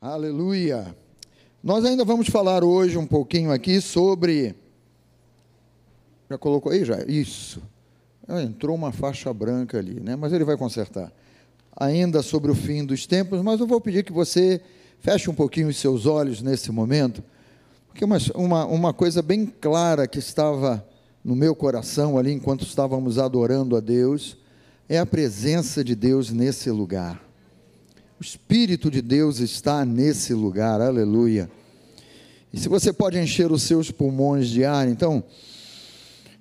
Aleluia. Nós ainda vamos falar hoje um pouquinho aqui sobre. Já colocou aí já? Isso. Ah, entrou uma faixa branca ali, né? Mas ele vai consertar. Ainda sobre o fim dos tempos, mas eu vou pedir que você feche um pouquinho os seus olhos nesse momento, porque uma, uma, uma coisa bem clara que estava no meu coração ali enquanto estávamos adorando a Deus é a presença de Deus nesse lugar. O Espírito de Deus está nesse lugar, aleluia. E se você pode encher os seus pulmões de ar, então,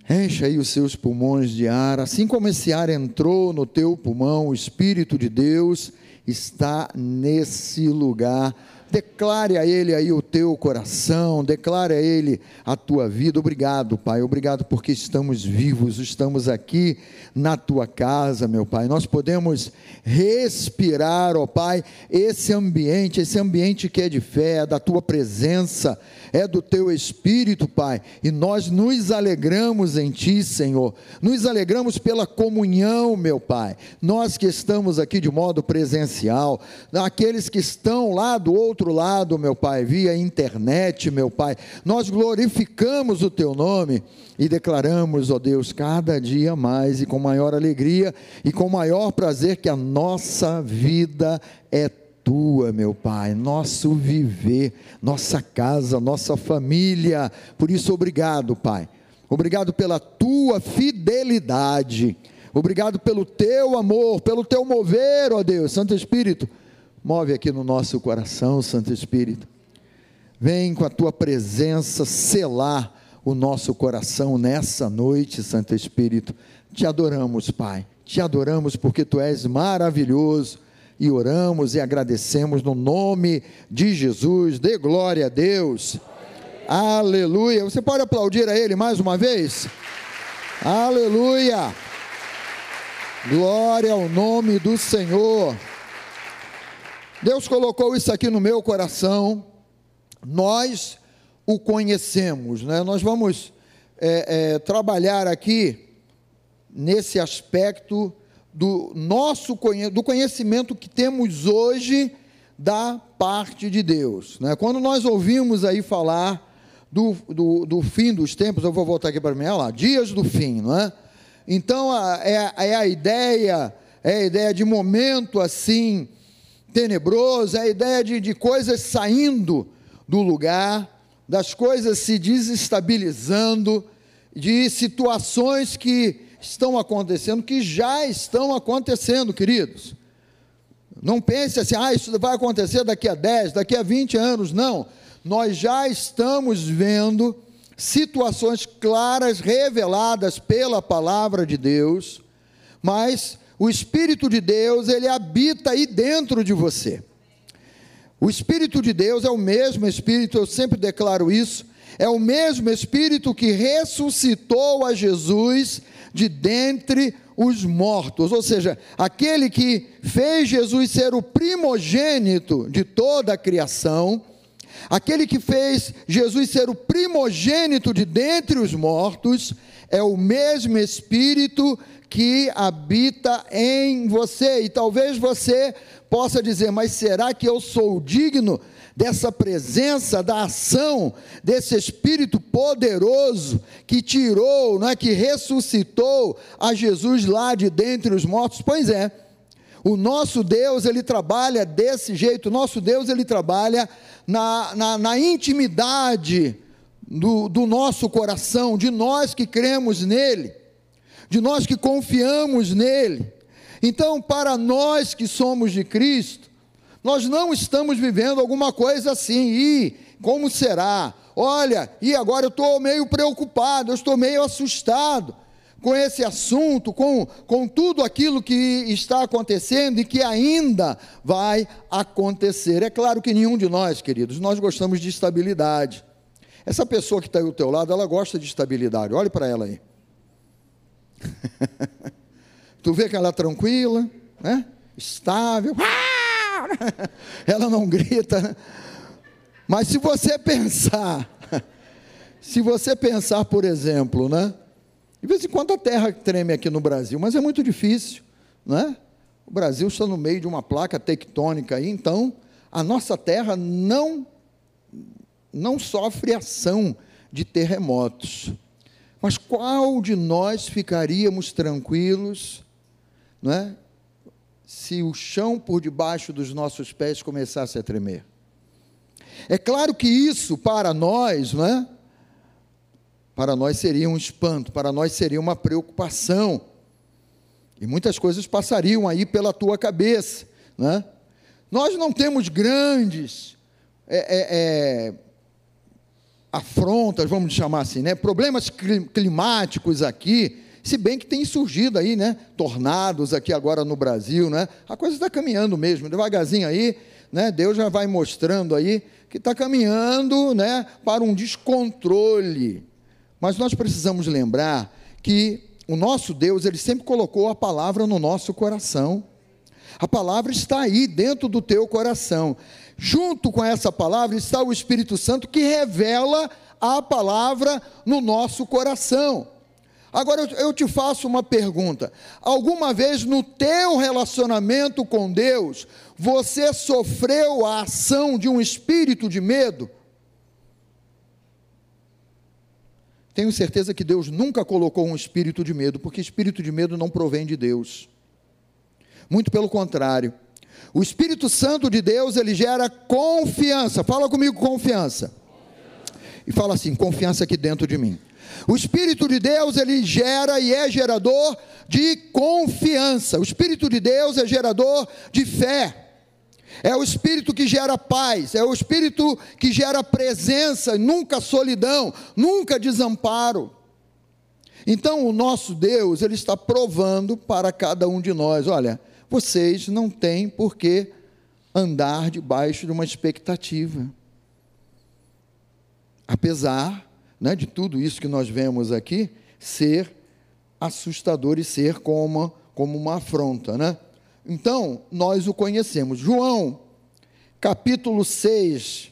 encha aí os seus pulmões de ar. Assim como esse ar entrou no teu pulmão, o Espírito de Deus está nesse lugar Declare a Ele aí o teu coração, declare a Ele a tua vida. Obrigado, Pai. Obrigado porque estamos vivos, estamos aqui na tua casa, meu Pai. Nós podemos respirar, ó Pai, esse ambiente, esse ambiente que é de fé, da tua presença, é do teu espírito, Pai. E nós nos alegramos em Ti, Senhor. Nos alegramos pela comunhão, meu Pai. Nós que estamos aqui de modo presencial, aqueles que estão lá do outro lado, meu Pai, via internet, meu Pai, nós glorificamos o Teu nome e declaramos, ó Deus, cada dia mais e com maior alegria e com maior prazer que a nossa vida é tua, meu Pai, nosso viver, nossa casa, nossa família. Por isso, obrigado, Pai. Obrigado pela tua fidelidade. Obrigado pelo teu amor, pelo teu mover, ó Deus, Santo Espírito Move aqui no nosso coração, Santo Espírito. Vem com a tua presença selar o nosso coração nessa noite, Santo Espírito. Te adoramos, Pai. Te adoramos porque tu és maravilhoso e oramos e agradecemos no nome de Jesus. Dê glória a Deus. Aleluia. Você pode aplaudir a Ele mais uma vez? Aleluia. Glória ao nome do Senhor. Deus colocou isso aqui no meu coração, nós o conhecemos, né? nós vamos é, é, trabalhar aqui nesse aspecto do nosso do conhecimento que temos hoje da parte de Deus. Né? Quando nós ouvimos aí falar do, do, do, fim dos tempos, eu vou voltar aqui para mim, olha lá, dias do fim, não é? Então é, é a ideia, é a ideia de momento assim tenebroso, é a ideia de, de coisas saindo do lugar, das coisas se desestabilizando, de situações que estão acontecendo, que já estão acontecendo, queridos. Não pense assim, ah, isso vai acontecer daqui a 10, daqui a 20 anos. Não. Nós já estamos vendo situações claras, reveladas pela palavra de Deus, mas o Espírito de Deus, ele habita aí dentro de você. O Espírito de Deus é o mesmo Espírito, eu sempre declaro isso, é o mesmo Espírito que ressuscitou a Jesus de dentre os mortos, ou seja, aquele que fez Jesus ser o primogênito de toda a criação, aquele que fez Jesus ser o primogênito de dentre os mortos, é o mesmo Espírito que habita em você. E talvez você possa dizer: Mas será que eu sou digno dessa presença, da ação desse Espírito poderoso que tirou, não é, que ressuscitou a Jesus lá de dentre os mortos? Pois é. O nosso Deus, ele trabalha desse jeito, o nosso Deus, ele trabalha na, na, na intimidade do, do nosso coração, de nós que cremos nele de nós que confiamos nele. Então, para nós que somos de Cristo, nós não estamos vivendo alguma coisa assim, e como será? Olha, e agora eu estou meio preocupado, eu estou meio assustado com esse assunto, com, com tudo aquilo que está acontecendo e que ainda vai acontecer. É claro que nenhum de nós, queridos, nós gostamos de estabilidade. Essa pessoa que está aí ao teu lado, ela gosta de estabilidade, olhe para ela aí. tu vê que ela é tranquila, né? estável, ela não grita. Né? Mas se você pensar, se você pensar, por exemplo, né? De vez em quando a terra treme aqui no Brasil, mas é muito difícil, né? O Brasil está no meio de uma placa tectônica aí, então a nossa terra não, não sofre ação de terremotos. Mas qual de nós ficaríamos tranquilos, não é? Se o chão por debaixo dos nossos pés começasse a tremer. É claro que isso para nós, não é? Para nós seria um espanto, para nós seria uma preocupação. E muitas coisas passariam aí pela tua cabeça, né? Nós não temos grandes é, é, é, afrontas, vamos chamar assim, né? Problemas climáticos aqui, se bem que tem surgido aí, né? Tornados aqui agora no Brasil, né? A coisa está caminhando mesmo, devagarzinho aí, né? Deus já vai mostrando aí que está caminhando, né? Para um descontrole. Mas nós precisamos lembrar que o nosso Deus, ele sempre colocou a palavra no nosso coração. A palavra está aí dentro do teu coração. Junto com essa palavra está o Espírito Santo que revela a palavra no nosso coração. Agora eu te faço uma pergunta: alguma vez no teu relacionamento com Deus, você sofreu a ação de um espírito de medo? Tenho certeza que Deus nunca colocou um espírito de medo, porque espírito de medo não provém de Deus. Muito pelo contrário. O Espírito Santo de Deus, ele gera confiança. Fala comigo, confiança. E fala assim: confiança aqui dentro de mim. O Espírito de Deus, ele gera e é gerador de confiança. O Espírito de Deus é gerador de fé é o espírito que gera paz, é o espírito que gera presença, nunca solidão, nunca desamparo. Então, o nosso Deus, ele está provando para cada um de nós: olha, vocês não têm por que andar debaixo de uma expectativa. Apesar né, de tudo isso que nós vemos aqui ser assustador e ser como, como uma afronta, né? Então, nós o conhecemos. João, capítulo 6,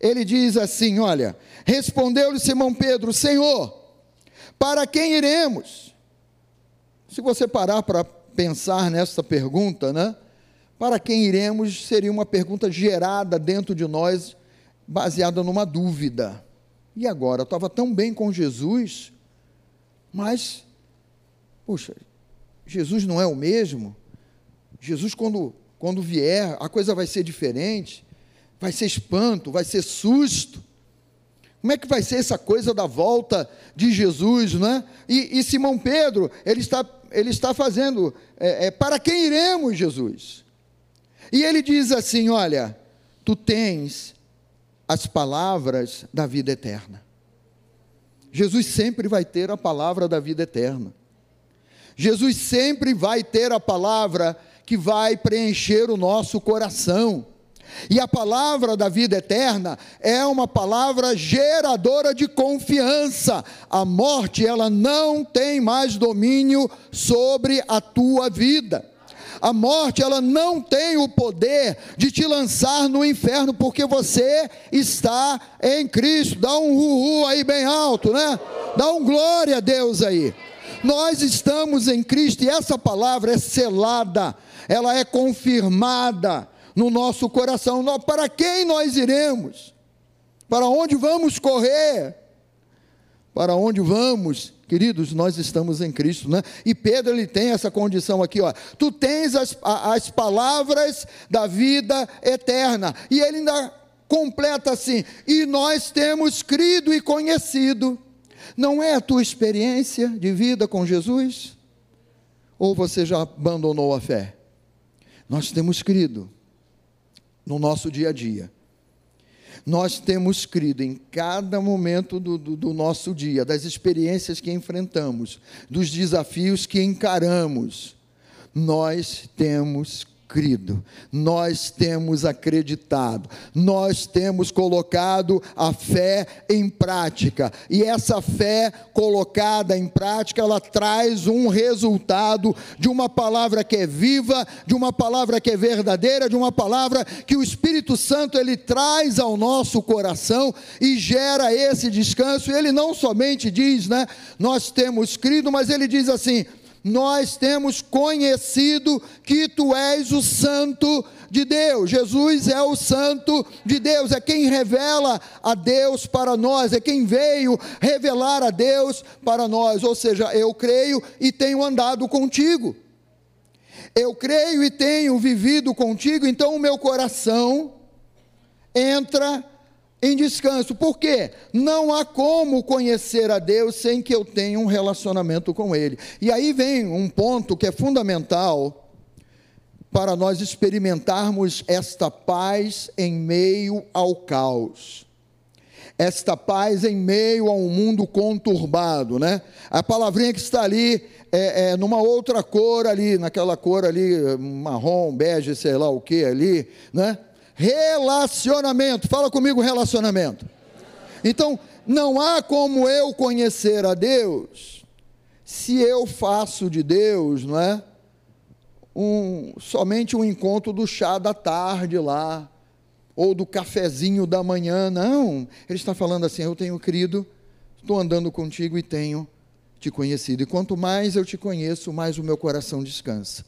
ele diz assim: Olha, respondeu-lhe Simão Pedro, Senhor, para quem iremos? Se você parar para pensar nessa pergunta, né? Para quem iremos seria uma pergunta gerada dentro de nós, baseada numa dúvida. E agora? Eu estava tão bem com Jesus, mas, puxa, Jesus não é o mesmo? Jesus, quando, quando vier, a coisa vai ser diferente, vai ser espanto, vai ser susto. Como é que vai ser essa coisa da volta de Jesus, não é? E, e Simão Pedro, ele está, ele está fazendo, é, é, para quem iremos, Jesus? E ele diz assim: Olha, tu tens as palavras da vida eterna. Jesus sempre vai ter a palavra da vida eterna. Jesus sempre vai ter a palavra que vai preencher o nosso coração. E a palavra da vida eterna é uma palavra geradora de confiança. A morte, ela não tem mais domínio sobre a tua vida. A morte, ela não tem o poder de te lançar no inferno, porque você está em Cristo. Dá um uhu aí bem alto, né? Dá um glória a Deus aí. Nós estamos em Cristo e essa palavra é selada ela é confirmada no nosso coração. Para quem nós iremos? Para onde vamos correr? Para onde vamos? Queridos, nós estamos em Cristo, né? E Pedro ele tem essa condição aqui, ó. Tu tens as, as palavras da vida eterna. E ele ainda completa assim: e nós temos crido e conhecido. Não é a tua experiência de vida com Jesus? Ou você já abandonou a fé? Nós temos crido no nosso dia a dia. Nós temos crido em cada momento do, do, do, nosso dia, das experiências que enfrentamos, dos desafios que encaramos. Nós temos crido, nós temos acreditado, nós temos colocado a fé em prática, e essa fé colocada em prática, ela traz um resultado de uma palavra que é viva, de uma palavra que é verdadeira, de uma palavra que o Espírito Santo ele traz ao nosso coração e gera esse descanso. Ele não somente diz, né, nós temos crido, mas ele diz assim: nós temos conhecido que tu és o Santo de Deus. Jesus é o Santo de Deus, é quem revela a Deus para nós, é quem veio revelar a Deus para nós. Ou seja, eu creio e tenho andado contigo. Eu creio e tenho vivido contigo, então o meu coração entra em descanso. Por quê? Não há como conhecer a Deus sem que eu tenha um relacionamento com Ele. E aí vem um ponto que é fundamental para nós experimentarmos esta paz em meio ao caos. Esta paz em meio a um mundo conturbado, né? A palavrinha que está ali é, é, numa outra cor ali, naquela cor ali, marrom, bege, sei lá o que ali, né? Relacionamento, fala comigo relacionamento. Então, não há como eu conhecer a Deus se eu faço de Deus, não é? Um, somente um encontro do chá da tarde lá, ou do cafezinho da manhã. Não, ele está falando assim: eu tenho crido, estou andando contigo e tenho te conhecido. E quanto mais eu te conheço, mais o meu coração descansa.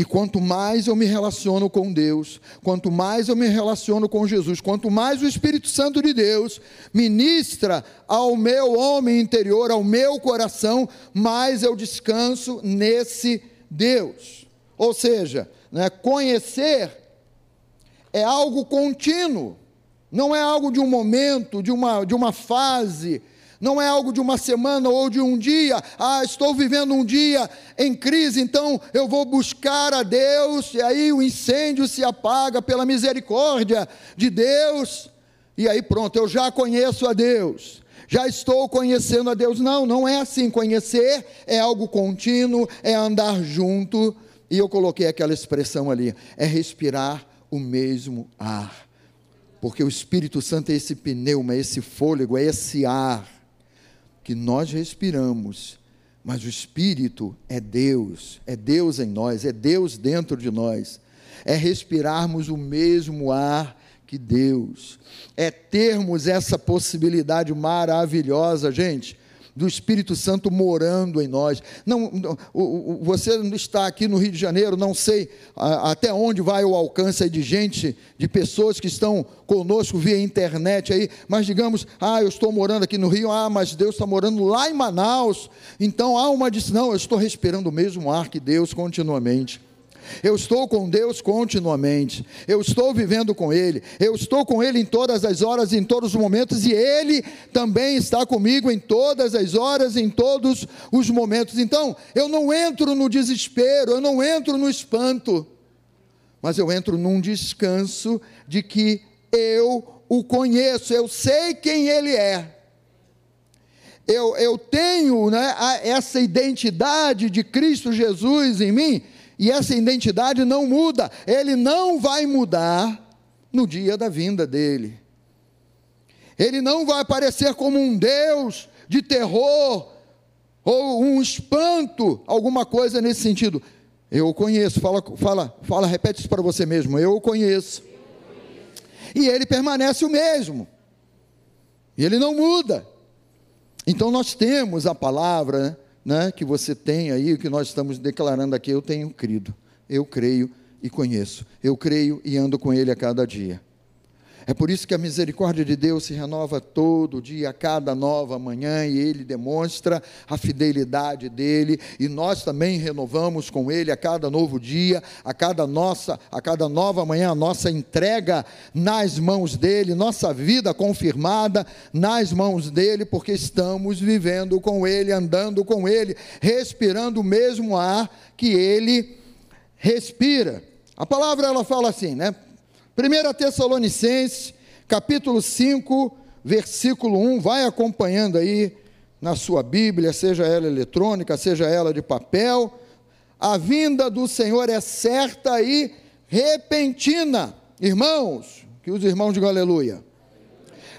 E quanto mais eu me relaciono com Deus, quanto mais eu me relaciono com Jesus, quanto mais o Espírito Santo de Deus ministra ao meu homem interior, ao meu coração, mais eu descanso nesse Deus. Ou seja, né, conhecer é algo contínuo, não é algo de um momento, de uma, de uma fase, não é algo de uma semana ou de um dia. Ah, estou vivendo um dia em crise, então eu vou buscar a Deus, e aí o incêndio se apaga pela misericórdia de Deus, e aí pronto, eu já conheço a Deus. Já estou conhecendo a Deus. Não, não é assim. Conhecer é algo contínuo, é andar junto. E eu coloquei aquela expressão ali: é respirar o mesmo ar porque o Espírito Santo é esse pneuma, é esse fôlego, é esse ar que nós respiramos, mas o Espírito é Deus, é Deus em nós, é Deus dentro de nós, é respirarmos o mesmo ar que Deus, é termos essa possibilidade maravilhosa, gente, do Espírito Santo morando em nós. Não, não você está aqui no Rio de Janeiro, não sei até onde vai o alcance de gente, de pessoas que estão conosco via internet aí, mas digamos, ah, eu estou morando aqui no Rio, ah, mas Deus está morando lá em Manaus, então há uma diz, não, eu estou respirando o mesmo ar que Deus continuamente. Eu estou com Deus continuamente. Eu estou vivendo com Ele. Eu estou com Ele em todas as horas, em todos os momentos, e Ele também está comigo em todas as horas, em todos os momentos. Então, eu não entro no desespero, eu não entro no espanto, mas eu entro num descanso de que eu o conheço, eu sei quem Ele é. Eu, eu tenho né, essa identidade de Cristo Jesus em mim, e essa identidade não muda, ele não vai mudar no dia da vinda dele. Ele não vai aparecer como um Deus de terror ou um espanto, alguma coisa nesse sentido. Eu o conheço, fala, fala, fala, repete isso para você mesmo. Eu o conheço. E ele permanece o mesmo. E ele não muda. Então nós temos a palavra, né? Né, que você tem aí, o que nós estamos declarando aqui, eu tenho crido, eu creio e conheço, eu creio e ando com Ele a cada dia. É por isso que a misericórdia de Deus se renova todo dia, a cada nova manhã, e Ele demonstra a fidelidade dele, e nós também renovamos com Ele a cada novo dia, a cada nossa, a cada nova manhã, a nossa entrega nas mãos dele, nossa vida confirmada nas mãos dele, porque estamos vivendo com Ele, andando com Ele, respirando o mesmo ar que Ele respira. A palavra ela fala assim, né? 1 Tessalonicenses, capítulo 5, versículo 1, vai acompanhando aí na sua Bíblia, seja ela eletrônica, seja ela de papel. A vinda do Senhor é certa e repentina. Irmãos, que os irmãos digam aleluia.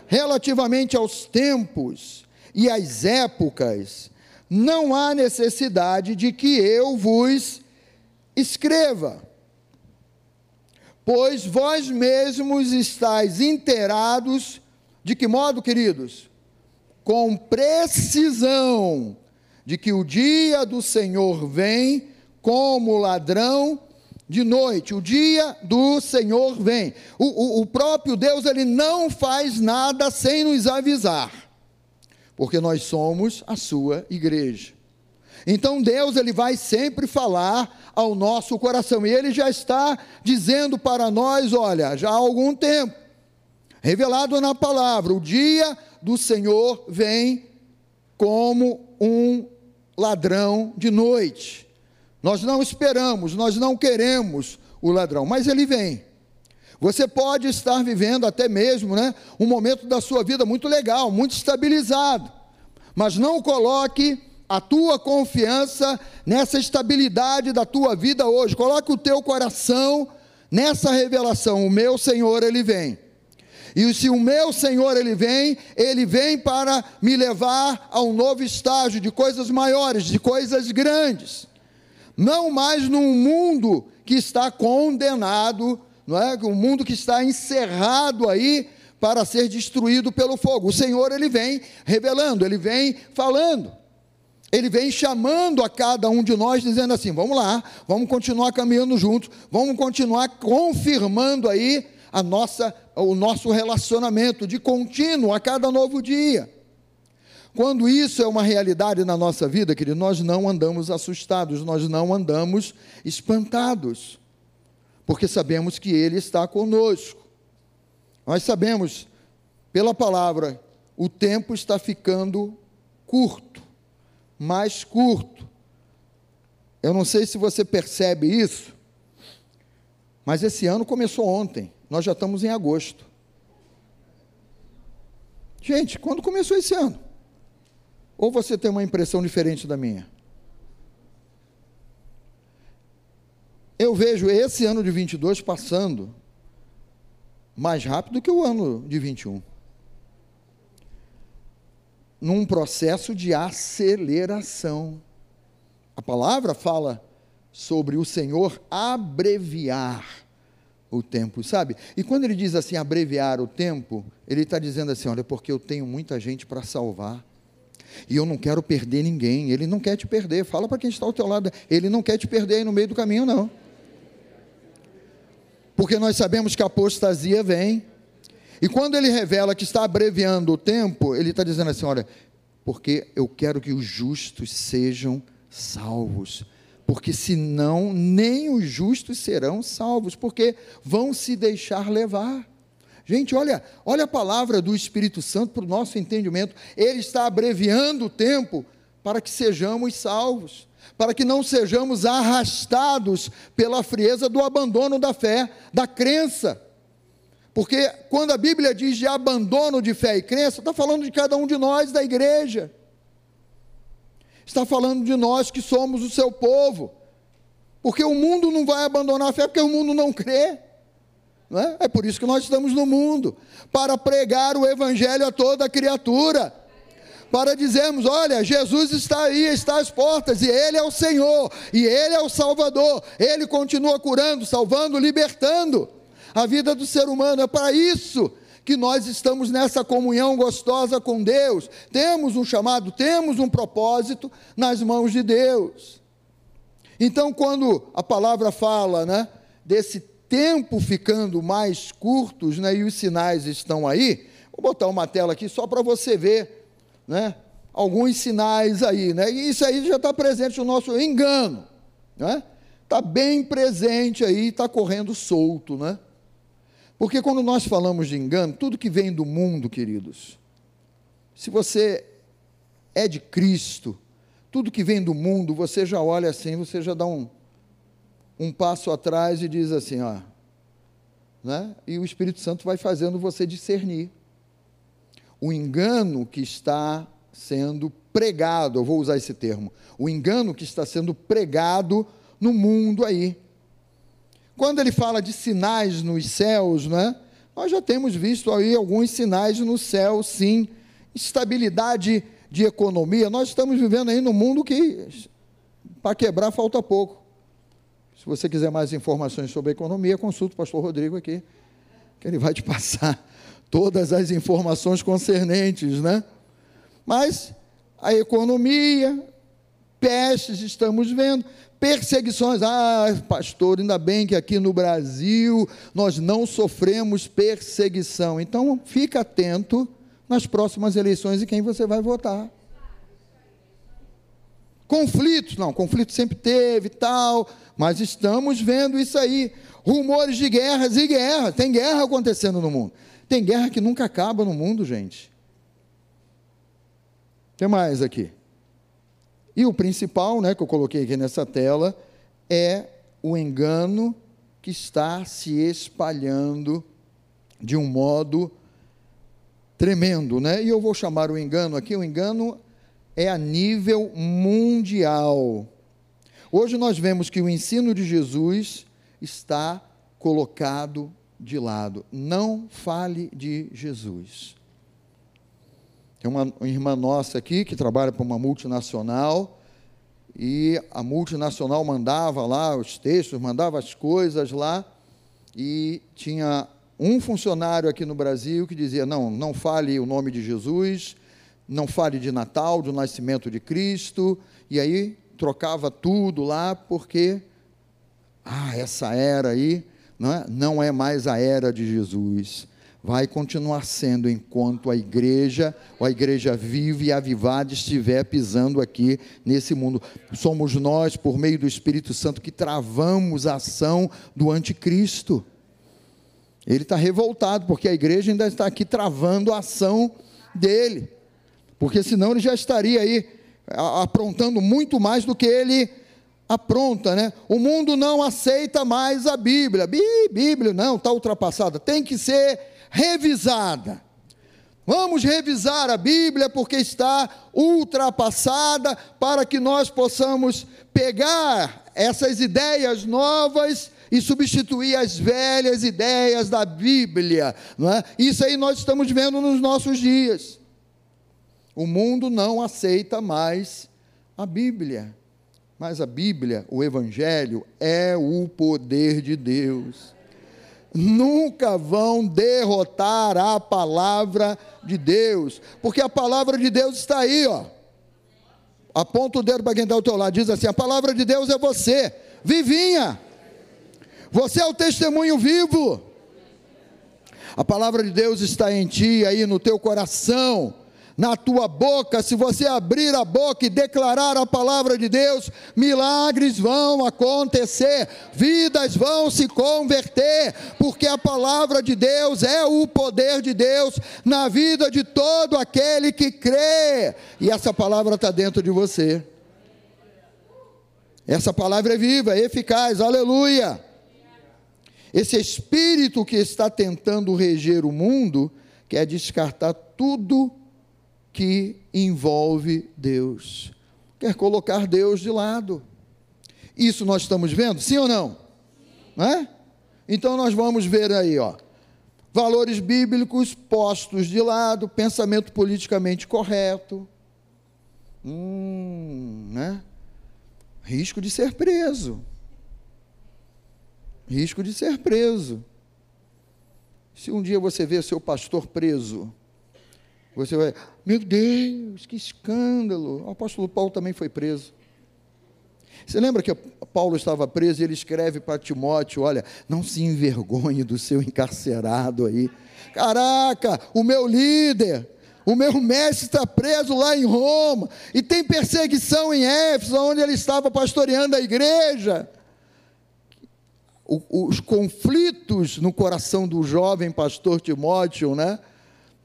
Relativamente aos tempos e às épocas, não há necessidade de que eu vos escreva pois vós mesmos estáis inteirados, de que modo, queridos? Com precisão de que o dia do Senhor vem como ladrão de noite. O dia do Senhor vem. O, o, o próprio Deus, ele não faz nada sem nos avisar, porque nós somos a sua igreja. Então Deus ele vai sempre falar ao nosso coração e ele já está dizendo para nós, olha, já há algum tempo, revelado na palavra, o dia do Senhor vem como um ladrão de noite. Nós não esperamos, nós não queremos o ladrão, mas ele vem. Você pode estar vivendo até mesmo, né, um momento da sua vida muito legal, muito estabilizado, mas não coloque a tua confiança nessa estabilidade da tua vida hoje. Coloque o teu coração nessa revelação. O meu Senhor, ele vem. E se o meu Senhor ele vem, ele vem para me levar a um novo estágio de coisas maiores, de coisas grandes. Não mais num mundo que está condenado, não é? Um mundo que está encerrado aí para ser destruído pelo fogo. O Senhor ele vem revelando, ele vem falando. Ele vem chamando a cada um de nós, dizendo assim: vamos lá, vamos continuar caminhando juntos, vamos continuar confirmando aí a nossa, o nosso relacionamento de contínuo a cada novo dia. Quando isso é uma realidade na nossa vida, querido, nós não andamos assustados, nós não andamos espantados, porque sabemos que Ele está conosco. Nós sabemos, pela palavra, o tempo está ficando curto mais curto. Eu não sei se você percebe isso, mas esse ano começou ontem, nós já estamos em agosto. Gente, quando começou esse ano? Ou você tem uma impressão diferente da minha? Eu vejo esse ano de 22 passando mais rápido que o ano de 21 num processo de aceleração. A palavra fala sobre o Senhor abreviar o tempo, sabe? E quando ele diz assim, abreviar o tempo, ele está dizendo assim: olha, porque eu tenho muita gente para salvar. E eu não quero perder ninguém. Ele não quer te perder. Fala para quem está ao teu lado. Ele não quer te perder aí no meio do caminho, não. Porque nós sabemos que a apostasia vem. E quando ele revela que está abreviando o tempo, ele está dizendo assim: olha, porque eu quero que os justos sejam salvos. Porque senão nem os justos serão salvos, porque vão se deixar levar. Gente, olha, olha a palavra do Espírito Santo para o nosso entendimento. Ele está abreviando o tempo para que sejamos salvos, para que não sejamos arrastados pela frieza do abandono da fé, da crença. Porque quando a Bíblia diz de abandono de fé e crença, está falando de cada um de nós da igreja. Está falando de nós que somos o seu povo. Porque o mundo não vai abandonar a fé, porque o mundo não crê. Não é? é por isso que nós estamos no mundo para pregar o Evangelho a toda criatura. Para dizermos: olha, Jesus está aí, está às portas, e Ele é o Senhor, e Ele é o Salvador, Ele continua curando, salvando, libertando a vida do ser humano. É para isso que nós estamos nessa comunhão gostosa com Deus. Temos um chamado, temos um propósito nas mãos de Deus. Então, quando a palavra fala, né, desse tempo ficando mais curtos, né, e os sinais estão aí, vou botar uma tela aqui só para você ver, né, alguns sinais aí, né, e isso aí já está presente no nosso engano, né, está bem presente aí, está correndo solto, né, porque quando nós falamos de engano, tudo que vem do mundo, queridos, se você é de Cristo, tudo que vem do mundo, você já olha assim, você já dá um, um passo atrás e diz assim, ó, né? E o Espírito Santo vai fazendo você discernir o engano que está sendo pregado, eu vou usar esse termo, o engano que está sendo pregado no mundo aí. Quando ele fala de sinais nos céus, né? Nós já temos visto aí alguns sinais no céu, sim. Estabilidade de economia. Nós estamos vivendo aí num mundo que para quebrar falta pouco. Se você quiser mais informações sobre economia, consulte o pastor Rodrigo aqui, que ele vai te passar todas as informações concernentes, né? Mas a economia, pestes estamos vendo, perseguições. Ah, pastor, ainda bem que aqui no Brasil nós não sofremos perseguição. Então, fica atento nas próximas eleições e quem você vai votar. Conflitos, não, conflito sempre teve tal, mas estamos vendo isso aí. Rumores de guerras e guerras. Tem guerra acontecendo no mundo. Tem guerra que nunca acaba no mundo, gente. Tem mais aqui. E o principal, né, que eu coloquei aqui nessa tela, é o engano que está se espalhando de um modo tremendo, né? E eu vou chamar o engano aqui, o engano é a nível mundial. Hoje nós vemos que o ensino de Jesus está colocado de lado. Não fale de Jesus. Tem uma irmã nossa aqui que trabalha para uma multinacional e a multinacional mandava lá os textos, mandava as coisas lá e tinha um funcionário aqui no Brasil que dizia: não, não fale o nome de Jesus, não fale de Natal, do nascimento de Cristo, e aí trocava tudo lá porque ah, essa era aí não é, não é mais a era de Jesus vai continuar sendo enquanto a igreja, a igreja vive e avivada estiver pisando aqui nesse mundo. Somos nós, por meio do Espírito Santo, que travamos a ação do anticristo. Ele está revoltado, porque a igreja ainda está aqui travando a ação dele. Porque senão ele já estaria aí aprontando muito mais do que ele apronta, né? O mundo não aceita mais a Bíblia. Bíblia não, está ultrapassada. Tem que ser revisada. Vamos revisar a Bíblia porque está ultrapassada para que nós possamos pegar essas ideias novas e substituir as velhas ideias da Bíblia. É? Isso aí nós estamos vendo nos nossos dias. O mundo não aceita mais a Bíblia. Mas a Bíblia, o Evangelho, é o poder de Deus nunca vão derrotar a palavra de Deus, porque a palavra de Deus está aí, ó. Aponta o dedo para quem está ao teu lado, diz assim: a palavra de Deus é você, vivinha. Você é o testemunho vivo. A palavra de Deus está em ti, aí no teu coração na tua boca, se você abrir a boca e declarar a palavra de Deus, milagres vão acontecer, vidas vão se converter, porque a palavra de Deus é o poder de Deus na vida de todo aquele que crê, e essa palavra está dentro de você. Essa palavra é viva, é eficaz, aleluia. Esse espírito que está tentando reger o mundo quer descartar tudo que envolve Deus. Quer colocar Deus de lado. Isso nós estamos vendo, sim ou não? Não é? Então nós vamos ver aí, ó, valores bíblicos postos de lado, pensamento politicamente correto. Hum, né? Risco de ser preso. Risco de ser preso. Se um dia você vê seu pastor preso, você vai, meu Deus, que escândalo. O apóstolo Paulo também foi preso. Você lembra que Paulo estava preso e ele escreve para Timóteo: Olha, não se envergonhe do seu encarcerado aí. Caraca, o meu líder, o meu mestre está preso lá em Roma e tem perseguição em Éfeso, onde ele estava pastoreando a igreja. os conflitos no coração do jovem pastor Timóteo, né?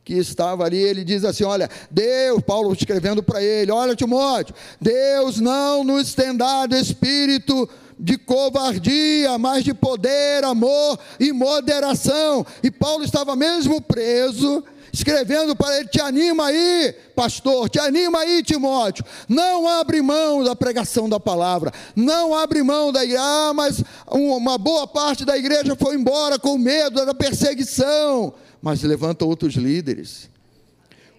Que estava ali, ele diz assim: Olha, Deus, Paulo escrevendo para ele: Olha, Timóteo, Deus não nos tem dado espírito de covardia, mas de poder, amor e moderação. E Paulo estava mesmo preso, escrevendo para ele: Te anima aí, pastor, te anima aí, Timóteo. Não abre mão da pregação da palavra, não abre mão da igreja. Ah, mas uma boa parte da igreja foi embora com medo da perseguição mas levanta outros líderes.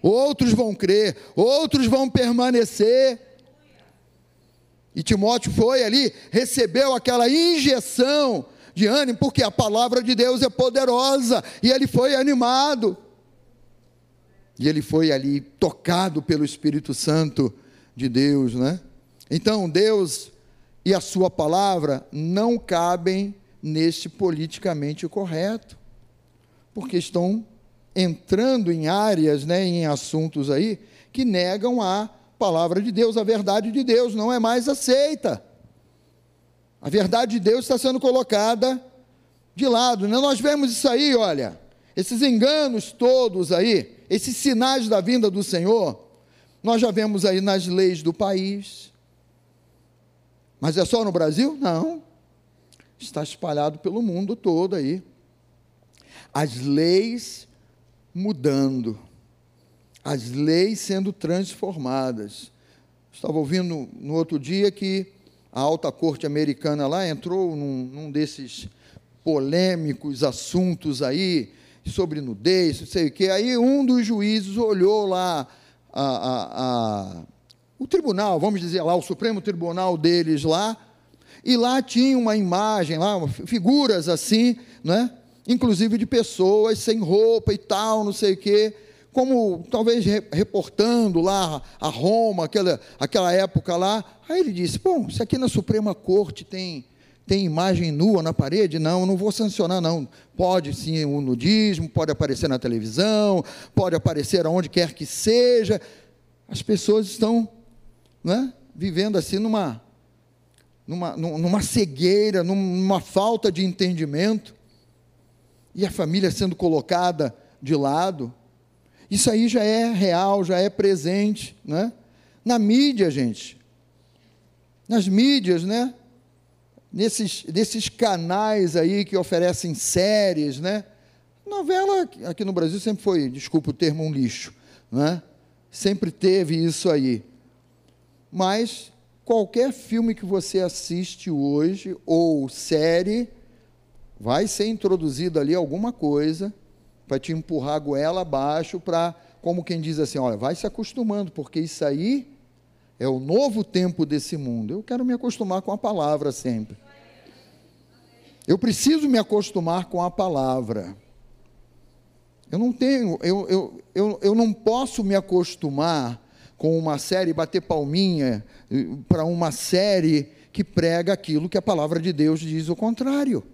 Outros vão crer, outros vão permanecer. E Timóteo foi ali, recebeu aquela injeção de ânimo, porque a palavra de Deus é poderosa, e ele foi animado. E ele foi ali tocado pelo Espírito Santo de Deus, né? Então, Deus e a sua palavra não cabem neste politicamente correto, porque estão entrando em áreas, né, em assuntos aí que negam a palavra de Deus, a verdade de Deus não é mais aceita. A verdade de Deus está sendo colocada de lado. Né? Nós vemos isso aí, olha, esses enganos todos aí, esses sinais da vinda do Senhor, nós já vemos aí nas leis do país. Mas é só no Brasil? Não. Está espalhado pelo mundo todo aí. As leis mudando, as leis sendo transformadas. Estava ouvindo no outro dia que a alta corte americana lá entrou num, num desses polêmicos assuntos aí, sobre nudez, não sei o quê. Aí um dos juízes olhou lá a, a, a, o tribunal, vamos dizer lá, o Supremo Tribunal deles lá, e lá tinha uma imagem, lá, figuras assim, né? Inclusive de pessoas sem roupa e tal, não sei o quê, como talvez reportando lá a Roma, aquela, aquela época lá. Aí ele disse: Bom, se aqui na Suprema Corte tem, tem imagem nua na parede, não, não vou sancionar, não. Pode sim o nudismo, pode aparecer na televisão, pode aparecer aonde quer que seja. As pessoas estão né, vivendo assim numa, numa, numa cegueira, numa falta de entendimento e a família sendo colocada de lado. Isso aí já é real, já é presente, né? Na mídia, gente. Nas mídias, né? Nesses, nesses canais aí que oferecem séries, né? Novela aqui no Brasil sempre foi, desculpa o termo, um lixo, né? Sempre teve isso aí. Mas qualquer filme que você assiste hoje, ou série, vai ser introduzido ali alguma coisa para te empurrar a goela abaixo para, como quem diz assim, olha, vai se acostumando, porque isso aí é o novo tempo desse mundo. Eu quero me acostumar com a palavra sempre. Eu preciso me acostumar com a palavra. Eu não tenho, eu, eu, eu, eu não posso me acostumar com uma série, bater palminha eh, para uma série que prega aquilo que a palavra de Deus diz o contrário.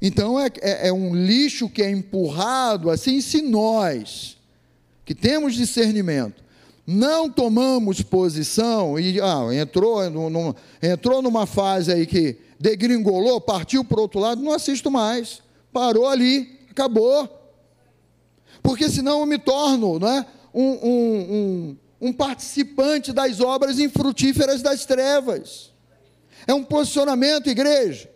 Então é, é, é, um lixo que é empurrado assim, se nós, que temos discernimento, não tomamos posição e ah, entrou, entrou numa fase aí que degringolou, partiu para o outro lado, não assisto mais. Parou ali, acabou. Porque senão eu me torno né, um, um, um, um participante das obras infrutíferas das trevas. É um posicionamento, igreja.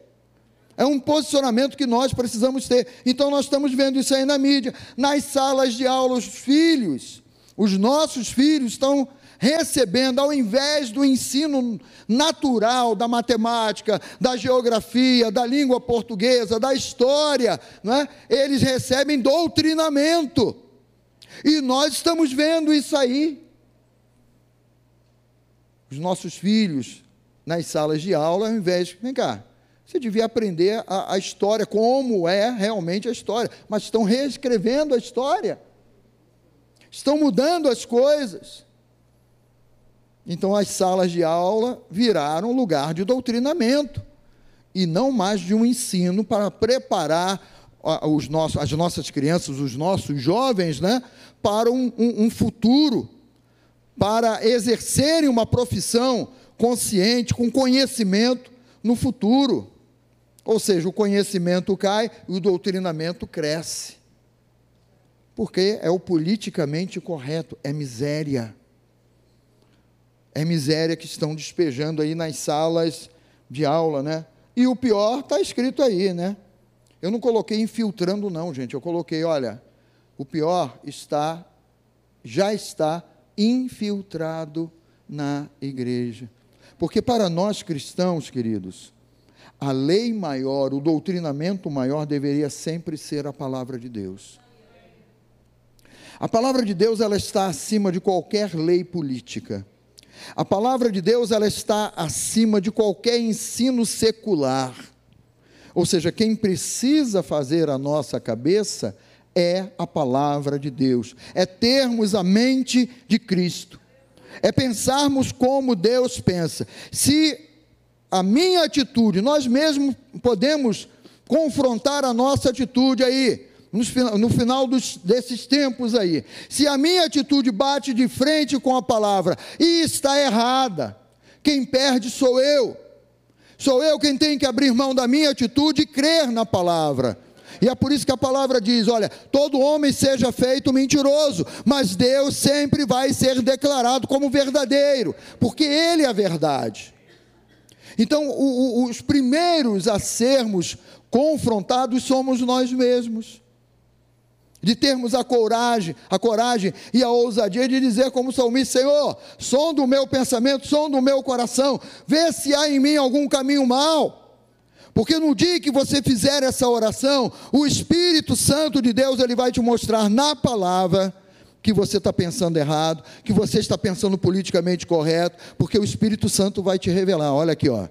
É um posicionamento que nós precisamos ter. Então, nós estamos vendo isso aí na mídia. Nas salas de aula, os filhos, os nossos filhos estão recebendo, ao invés do ensino natural da matemática, da geografia, da língua portuguesa, da história, não é? eles recebem doutrinamento. E nós estamos vendo isso aí. Os nossos filhos, nas salas de aula, ao invés. Vem cá, você devia aprender a, a, história, como é realmente a história. Mas estão reescrevendo a história. Estão mudando as coisas. Então, as salas de aula viraram lugar de doutrinamento e não mais de um ensino para preparar os nossos, as nossas crianças, os nossos jovens, né, para um, um, um futuro, para exercerem uma profissão consciente, com conhecimento no futuro. Ou seja, o conhecimento cai e o doutrinamento cresce. Porque é o politicamente correto, é miséria. É miséria que estão despejando aí nas salas de aula, né? E o pior está escrito aí, né? Eu não coloquei infiltrando, não, gente. Eu coloquei, olha, o pior está, já está infiltrado na igreja. Porque para nós cristãos, queridos, a lei maior, o doutrinamento maior deveria sempre ser a palavra de Deus. A palavra de Deus ela está acima de qualquer lei política. A palavra de Deus ela está acima de qualquer ensino secular. Ou seja, quem precisa fazer a nossa cabeça é a palavra de Deus. É termos a mente de Cristo. é pensarmos como Deus pensa. Se a minha atitude, nós mesmos podemos confrontar a nossa atitude aí, no final dos, desses tempos aí. Se a minha atitude bate de frente com a palavra e está errada, quem perde sou eu. Sou eu quem tem que abrir mão da minha atitude e crer na palavra. E é por isso que a palavra diz: olha, todo homem seja feito mentiroso, mas Deus sempre vai ser declarado como verdadeiro, porque Ele é a verdade. Então, o, o, os primeiros a sermos confrontados somos nós mesmos. De termos a coragem, a coragem e a ousadia de dizer como salmista, Senhor, som do meu pensamento, som do meu coração, vê se há em mim algum caminho mau porque no dia que você fizer essa oração, o Espírito Santo de Deus ele vai te mostrar na palavra que você está pensando errado, que você está pensando politicamente correto, porque o Espírito Santo vai te revelar. Olha aqui, ó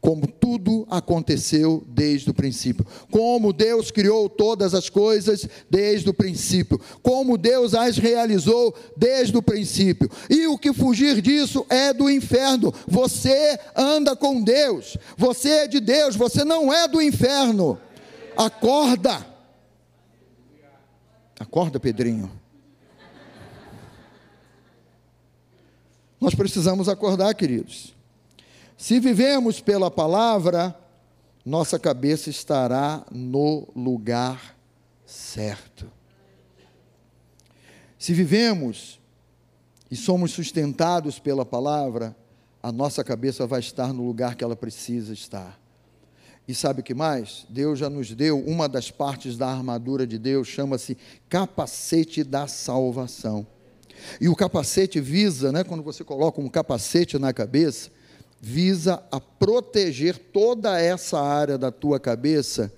como tudo aconteceu desde o princípio, como Deus criou todas as coisas desde o princípio, como Deus as realizou desde o princípio, e o que fugir disso é do inferno. Você anda com Deus, você é de Deus, você não é do inferno. Acorda, acorda, Pedrinho. Nós precisamos acordar, queridos. Se vivemos pela palavra, nossa cabeça estará no lugar certo. Se vivemos e somos sustentados pela palavra, a nossa cabeça vai estar no lugar que ela precisa estar. E sabe o que mais? Deus já nos deu uma das partes da armadura de Deus, chama-se capacete da salvação. E o capacete visa, né, quando você coloca um capacete na cabeça, visa a proteger toda essa área da tua cabeça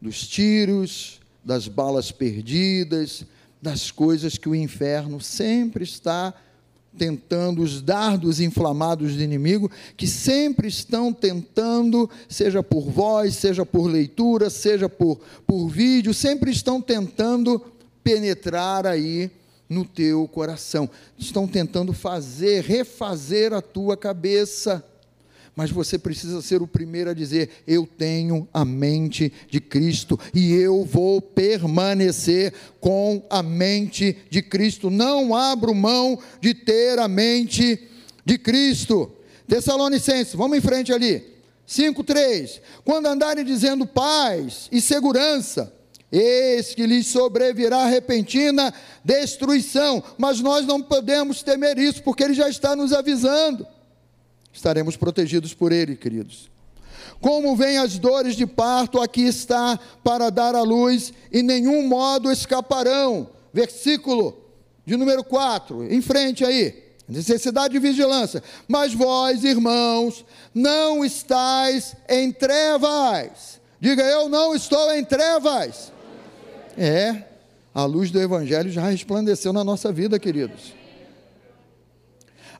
dos tiros, das balas perdidas, das coisas que o inferno sempre está tentando, os dardos inflamados do inimigo, que sempre estão tentando, seja por voz, seja por leitura, seja por, por vídeo, sempre estão tentando penetrar aí no teu coração. Estão tentando fazer, refazer a tua cabeça. Mas você precisa ser o primeiro a dizer: Eu tenho a mente de Cristo e eu vou permanecer com a mente de Cristo. Não abro mão de ter a mente de Cristo. Tessalonicenses, vamos em frente ali. 5,3: Quando andarem dizendo paz e segurança, Eis que lhes sobrevirá repentina destruição, mas nós não podemos temer isso, porque Ele já está nos avisando. Estaremos protegidos por Ele, queridos. Como vêm as dores de parto, aqui está para dar a luz, e nenhum modo escaparão. Versículo de número 4, em frente aí. Necessidade de vigilância. Mas vós, irmãos, não estáis em trevas. Diga, eu não estou em trevas é, a luz do Evangelho já resplandeceu na nossa vida, queridos.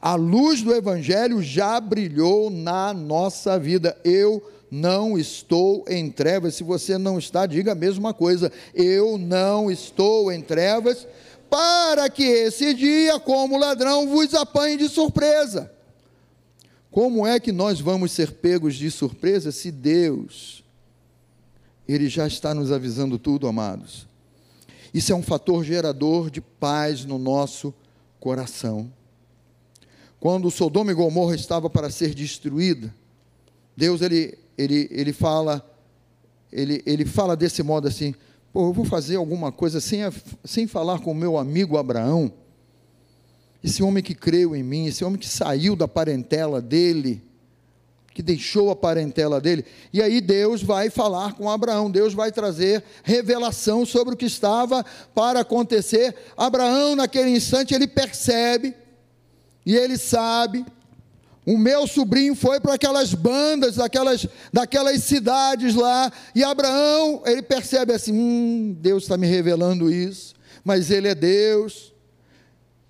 A luz do Evangelho já brilhou na nossa vida. Eu não estou em trevas. Se você não está, diga a mesma coisa. Eu não estou em trevas, para que esse dia, como ladrão, vos apanhe de surpresa. Como é que nós vamos ser pegos de surpresa se Deus ele já está nos avisando tudo, amados. Isso é um fator gerador de paz no nosso coração. Quando Sodoma e Gomorra estava para ser destruída, Deus ele, ele, ele fala ele, ele fala desse modo assim: Pô, eu vou fazer alguma coisa sem, sem falar com o meu amigo Abraão. Esse homem que creu em mim, esse homem que saiu da parentela dele, que deixou a parentela dele. E aí Deus vai falar com Abraão, Deus vai trazer revelação sobre o que estava para acontecer. Abraão, naquele instante, ele percebe e ele sabe. O meu sobrinho foi para aquelas bandas, daquelas, daquelas cidades lá, e Abraão, ele percebe assim: hum, Deus está me revelando isso, mas Ele é Deus.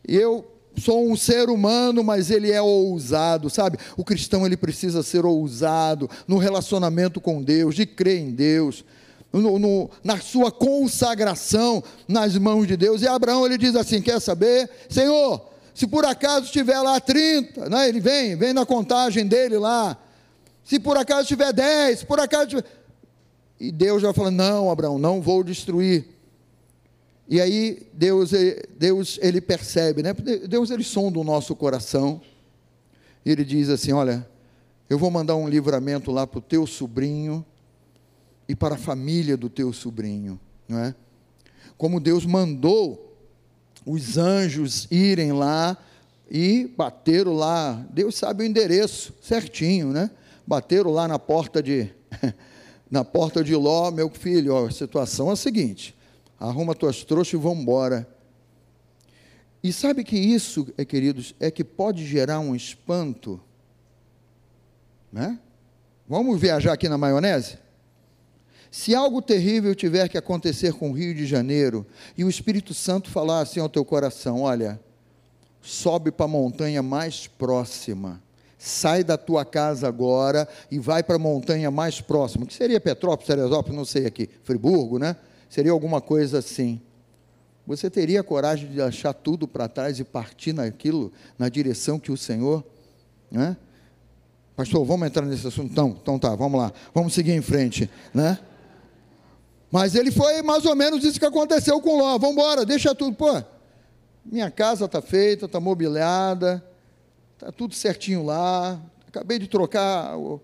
E eu sou um ser humano, mas ele é ousado, sabe? O cristão ele precisa ser ousado no relacionamento com Deus, de crer em Deus, no, no, na sua consagração nas mãos de Deus. E Abraão ele diz assim: quer saber, Senhor? Se por acaso estiver lá 30, né? ele vem, vem na contagem dele lá. Se por acaso tiver 10, se por acaso tiver... E Deus já fala: Não, Abraão, não vou destruir. E aí Deus, Deus ele percebe, né? Deus ele sonda o nosso coração. E ele diz assim: Olha, eu vou mandar um livramento lá para o teu sobrinho e para a família do teu sobrinho, não é? Como Deus mandou os anjos irem lá e bateram lá, Deus sabe o endereço certinho, né? Bateram lá na porta de na porta de Ló, meu filho, ó, a situação é a seguinte: arruma tuas trouxas e vamos embora. E sabe que isso, é, queridos, é que pode gerar um espanto, né? Vamos viajar aqui na maionese? Se algo terrível tiver que acontecer com o Rio de Janeiro e o Espírito Santo falar assim ao teu coração: olha, sobe para a montanha mais próxima, sai da tua casa agora e vai para a montanha mais próxima, que seria Petrópolis, Teresópolis, não sei aqui, Friburgo, né? Seria alguma coisa assim. Você teria coragem de deixar tudo para trás e partir naquilo, na direção que o Senhor, né? Pastor, vamos entrar nesse assunto? Então, então tá, vamos lá, vamos seguir em frente, né? Mas ele foi mais ou menos isso que aconteceu com Ló. Vamos embora, deixa tudo. Pô, minha casa está feita, está mobiliada, está tudo certinho lá. Acabei de trocar o,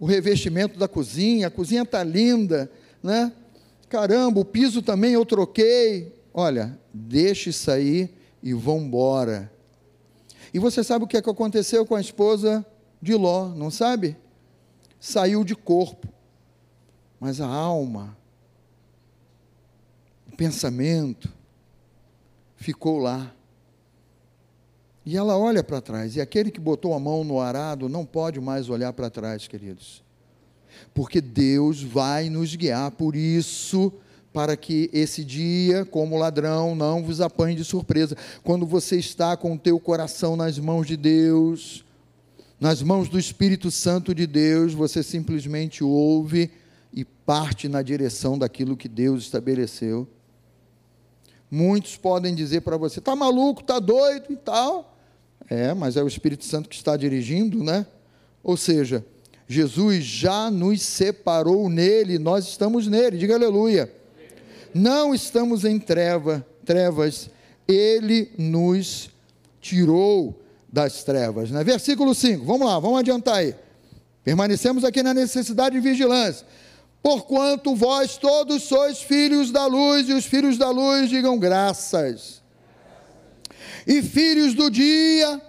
o revestimento da cozinha, a cozinha está linda, né? Caramba, o piso também eu troquei olha, deixe sair e vão embora. E você sabe o que, é que aconteceu com a esposa de Ló, não sabe? Saiu de corpo, mas a alma, o pensamento, ficou lá. E ela olha para trás, e aquele que botou a mão no arado não pode mais olhar para trás, queridos, porque Deus vai nos guiar, por isso para que esse dia, como ladrão, não vos apanhe de surpresa. Quando você está com o teu coração nas mãos de Deus, nas mãos do Espírito Santo de Deus, você simplesmente ouve e parte na direção daquilo que Deus estabeleceu. Muitos podem dizer para você: está maluco, está doido e tal. É, mas é o Espírito Santo que está dirigindo, né? Ou seja, Jesus já nos separou nele, nós estamos nele, diga aleluia não estamos em treva, trevas, ele nos tirou das trevas. Né? Versículo 5, vamos lá, vamos adiantar aí. Permanecemos aqui na necessidade de vigilância. Porquanto vós todos sois filhos da luz, e os filhos da luz digam graças. E filhos do dia,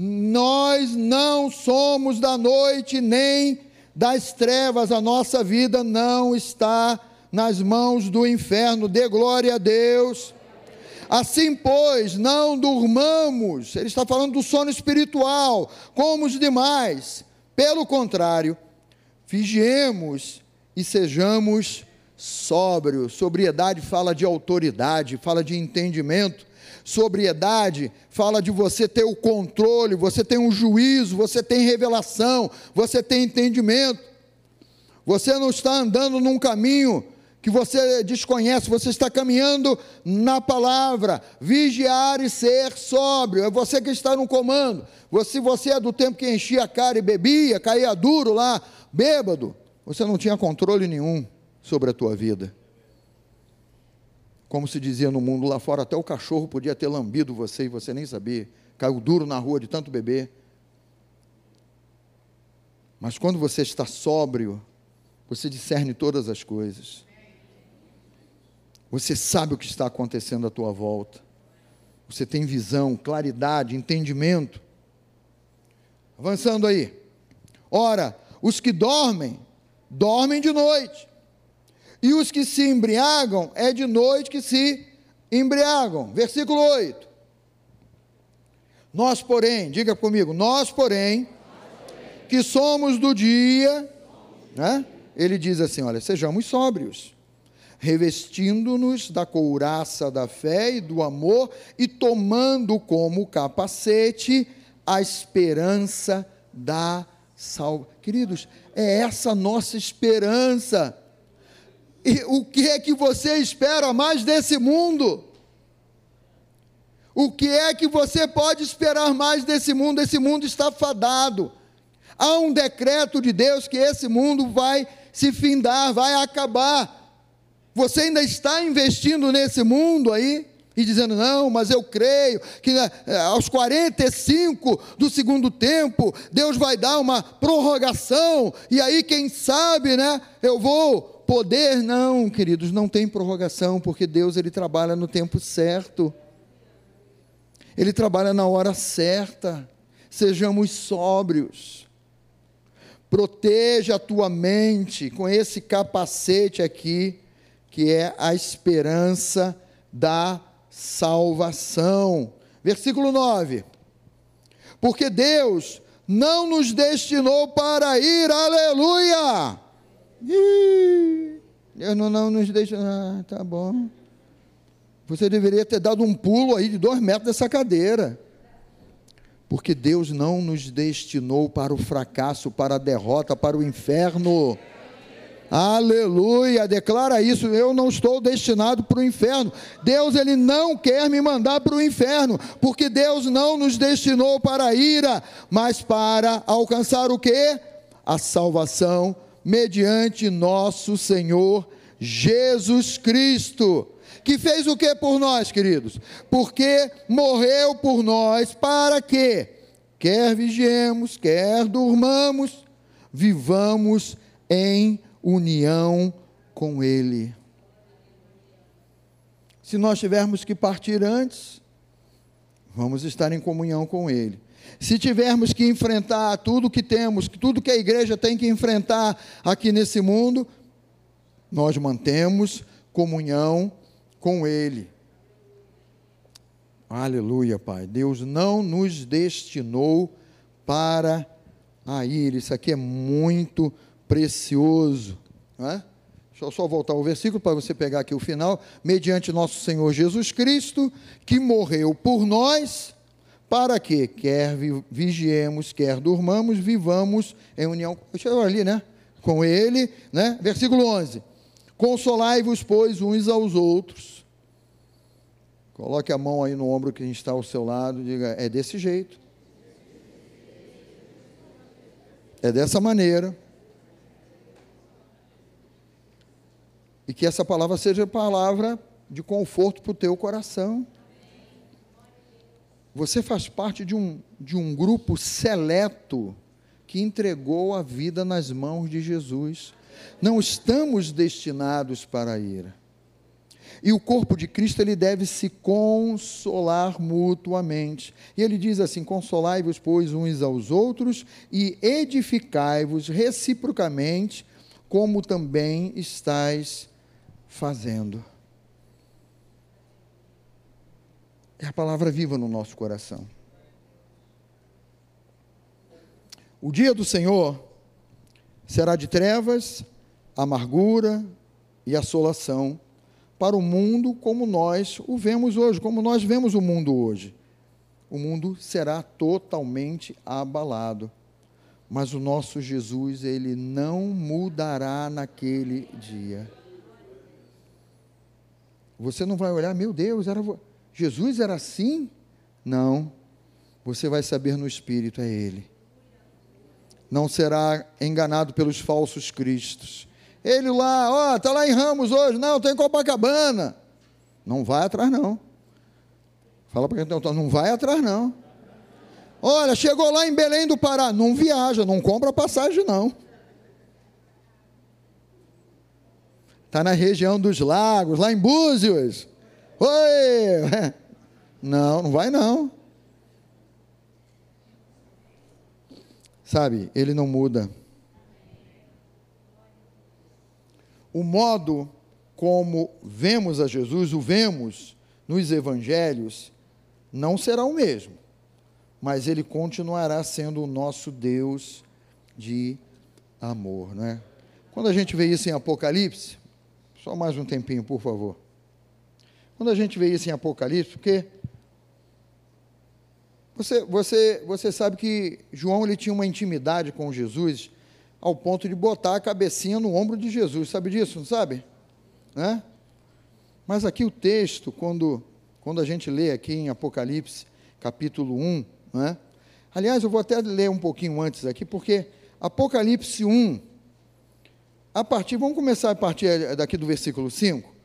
nós não somos da noite nem das trevas, a nossa vida não está nas mãos do inferno. Dê glória a Deus. Assim, pois, não durmamos. Ele está falando do sono espiritual, como os demais. Pelo contrário, vigiemos e sejamos sóbrios. Sobriedade fala de autoridade, fala de entendimento. Sobriedade fala de você ter o controle, você tem um juízo, você tem revelação, você tem entendimento. Você não está andando num caminho que você desconhece, você está caminhando na palavra, vigiar e ser sóbrio, é você que está no comando. Se você é do tempo que enchia a cara e bebia, caía duro lá, bêbado, você não tinha controle nenhum sobre a tua vida. Como se dizia no mundo lá fora, até o cachorro podia ter lambido você e você nem sabia. Caiu duro na rua de tanto beber. Mas quando você está sóbrio, você discerne todas as coisas. Você sabe o que está acontecendo à tua volta. Você tem visão, claridade, entendimento. Avançando aí. Ora, os que dormem, dormem de noite. E os que se embriagam, é de noite que se embriagam. Versículo 8. Nós, porém, diga comigo, nós, porém, que somos do dia, né? ele diz assim: olha, sejamos sóbrios revestindo-nos da couraça da fé e do amor e tomando como capacete a esperança da salvação. Queridos, é essa nossa esperança. E o que é que você espera mais desse mundo? O que é que você pode esperar mais desse mundo? Esse mundo está fadado. Há um decreto de Deus que esse mundo vai se findar, vai acabar. Você ainda está investindo nesse mundo aí? E dizendo, não, mas eu creio que né, aos 45 do segundo tempo, Deus vai dar uma prorrogação, e aí, quem sabe, né, eu vou poder. Não, queridos, não tem prorrogação, porque Deus ele trabalha no tempo certo. Ele trabalha na hora certa. Sejamos sóbrios. Proteja a tua mente com esse capacete aqui, que é a esperança da salvação. Versículo 9. Porque Deus não nos destinou para ir, aleluia. Deus não, não nos destinou, ah, tá bom. Você deveria ter dado um pulo aí de dois metros dessa cadeira. Porque Deus não nos destinou para o fracasso, para a derrota, para o inferno. Aleluia, declara isso. Eu não estou destinado para o inferno. Deus ele não quer me mandar para o inferno, porque Deus não nos destinou para a ira, mas para alcançar o que? A salvação mediante nosso Senhor Jesus Cristo que fez o que por nós, queridos? Porque morreu por nós para que, quer vigiemos, quer durmamos, vivamos em união com Ele. Se nós tivermos que partir antes, vamos estar em comunhão com Ele. Se tivermos que enfrentar tudo que temos, tudo que a igreja tem que enfrentar aqui nesse mundo, nós mantemos comunhão com Ele. Aleluia, Pai. Deus não nos destinou para a ira. Isso aqui é muito precioso. Não é? Deixa eu só voltar ao versículo para você pegar aqui o final. Mediante nosso Senhor Jesus Cristo, que morreu por nós, para que, quer vigiemos, quer durmamos, vivamos em união. Deixa eu ali, né? Com Ele, né? Versículo 11. Consolai-vos, pois, uns aos outros. Coloque a mão aí no ombro que está ao seu lado, diga, é desse jeito. É dessa maneira. E que essa palavra seja palavra de conforto para o teu coração. Você faz parte de um, de um grupo seleto que entregou a vida nas mãos de Jesus. Não estamos destinados para a ira. E o corpo de Cristo ele deve se consolar mutuamente. E ele diz assim: Consolai-vos, pois, uns aos outros e edificai-vos reciprocamente, como também estáis fazendo. É a palavra viva no nosso coração. O dia do Senhor será de trevas, amargura e assolação para o mundo como nós o vemos hoje, como nós vemos o mundo hoje. O mundo será totalmente abalado. Mas o nosso Jesus, ele não mudará naquele dia. Você não vai olhar, meu Deus, era Jesus era assim? Não. Você vai saber no espírito, é ele. Não será enganado pelos falsos cristos ele lá, ó, está lá em Ramos hoje. Não, estou em Copacabana. Não vai atrás, não. Fala para quem está não vai atrás, não. Olha, chegou lá em Belém do Pará. Não viaja, não compra passagem, não. Está na região dos lagos, lá em Búzios. Oi! Não, não vai não. Sabe, ele não muda. o modo como vemos a Jesus, o vemos nos evangelhos, não será o mesmo, mas ele continuará sendo o nosso Deus de amor, não é? Quando a gente vê isso em Apocalipse, só mais um tempinho, por favor. Quando a gente vê isso em Apocalipse, porque você, você, você sabe que João ele tinha uma intimidade com Jesus ao ponto de botar a cabecinha no ombro de Jesus. Sabe disso, não sabe? Né? Mas aqui o texto, quando, quando a gente lê aqui em Apocalipse, capítulo 1, né? aliás, eu vou até ler um pouquinho antes aqui, porque Apocalipse 1, a partir, vamos começar a partir daqui do versículo 5,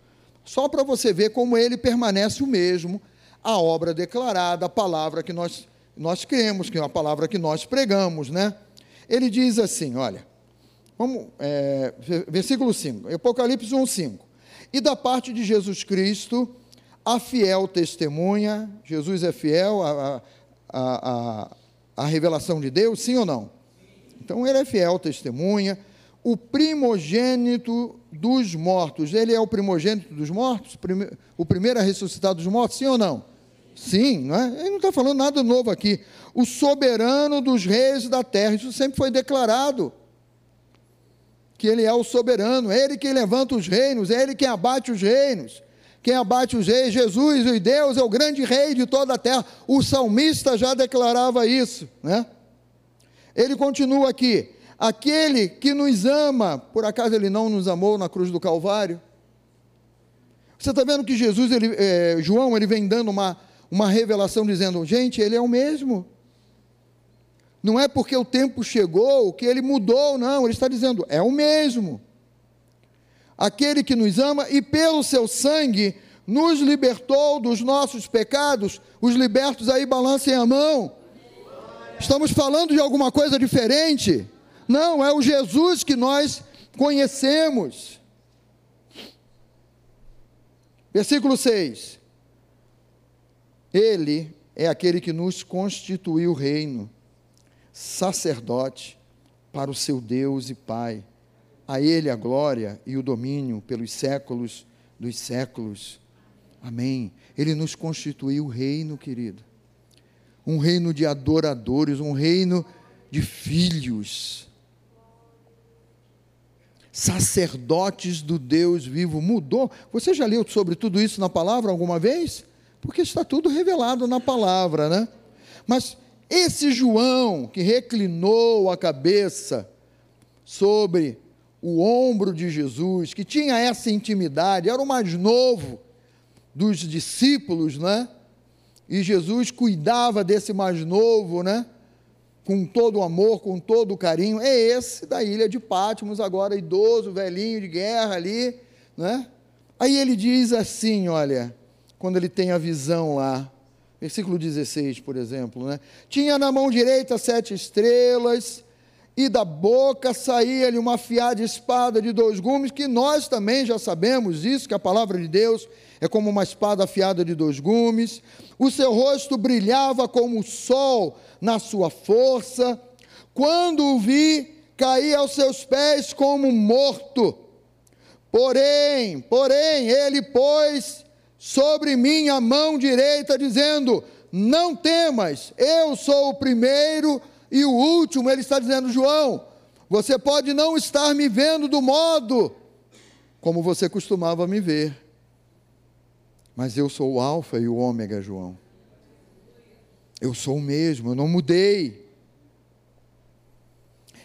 só para você ver como ele permanece o mesmo, a obra declarada, a palavra que nós, nós cremos, que é a palavra que nós pregamos, né? Ele diz assim, olha, vamos, é, versículo 5, Apocalipse 1, 5. E da parte de Jesus Cristo, a fiel testemunha, Jesus é fiel à, à, revelação de Deus, sim ou não? Então ele é fiel testemunha, o primogênito dos mortos, ele é o primogênito dos mortos, o primeiro a ressuscitar dos mortos, sim ou não? Sim, não é? ele não está falando nada novo aqui. O soberano dos reis da terra, isso sempre foi declarado. Que ele é o soberano, é ele quem levanta os reinos, é ele quem abate os reinos. Quem abate os reis, Jesus, o Deus, é o grande rei de toda a terra. O salmista já declarava isso, né? Ele continua aqui: aquele que nos ama, por acaso ele não nos amou na cruz do Calvário? Você está vendo que Jesus, ele, é, João, ele vem dando uma, uma revelação dizendo: gente, ele é o mesmo. Não é porque o tempo chegou que ele mudou, não. Ele está dizendo: é o mesmo aquele que nos ama e pelo seu sangue nos libertou dos nossos pecados. Os libertos aí balancem a mão. Estamos falando de alguma coisa diferente? Não, é o Jesus que nós conhecemos. Versículo 6. Ele é aquele que nos constituiu reino, sacerdote para o seu Deus e Pai a Ele a glória e o domínio pelos séculos dos séculos. Amém. Ele nos constituiu reino, querido. Um reino de adoradores, um reino de filhos. Sacerdotes do Deus vivo. Mudou. Você já leu sobre tudo isso na palavra alguma vez? Porque está tudo revelado na palavra, né? Mas esse João que reclinou a cabeça sobre o ombro de Jesus, que tinha essa intimidade, era o mais novo dos discípulos, né? E Jesus cuidava desse mais novo, né? Com todo o amor, com todo o carinho. É esse da ilha de Pátimos, agora idoso, velhinho de guerra ali, né? Aí ele diz assim, olha, quando ele tem a visão lá, versículo 16, por exemplo, né? Tinha na mão direita sete estrelas, e da boca saía-lhe uma afiada espada de dois gumes, que nós também já sabemos isso, que a palavra de Deus é como uma espada afiada de dois gumes. O seu rosto brilhava como o sol na sua força. Quando o vi, caí aos seus pés como morto. Porém, porém, ele pôs sobre mim a mão direita, dizendo: Não temas, eu sou o primeiro e o último, ele está dizendo: João, você pode não estar me vendo do modo como você costumava me ver, mas eu sou o Alfa e o Ômega, João. Eu sou o mesmo, eu não mudei.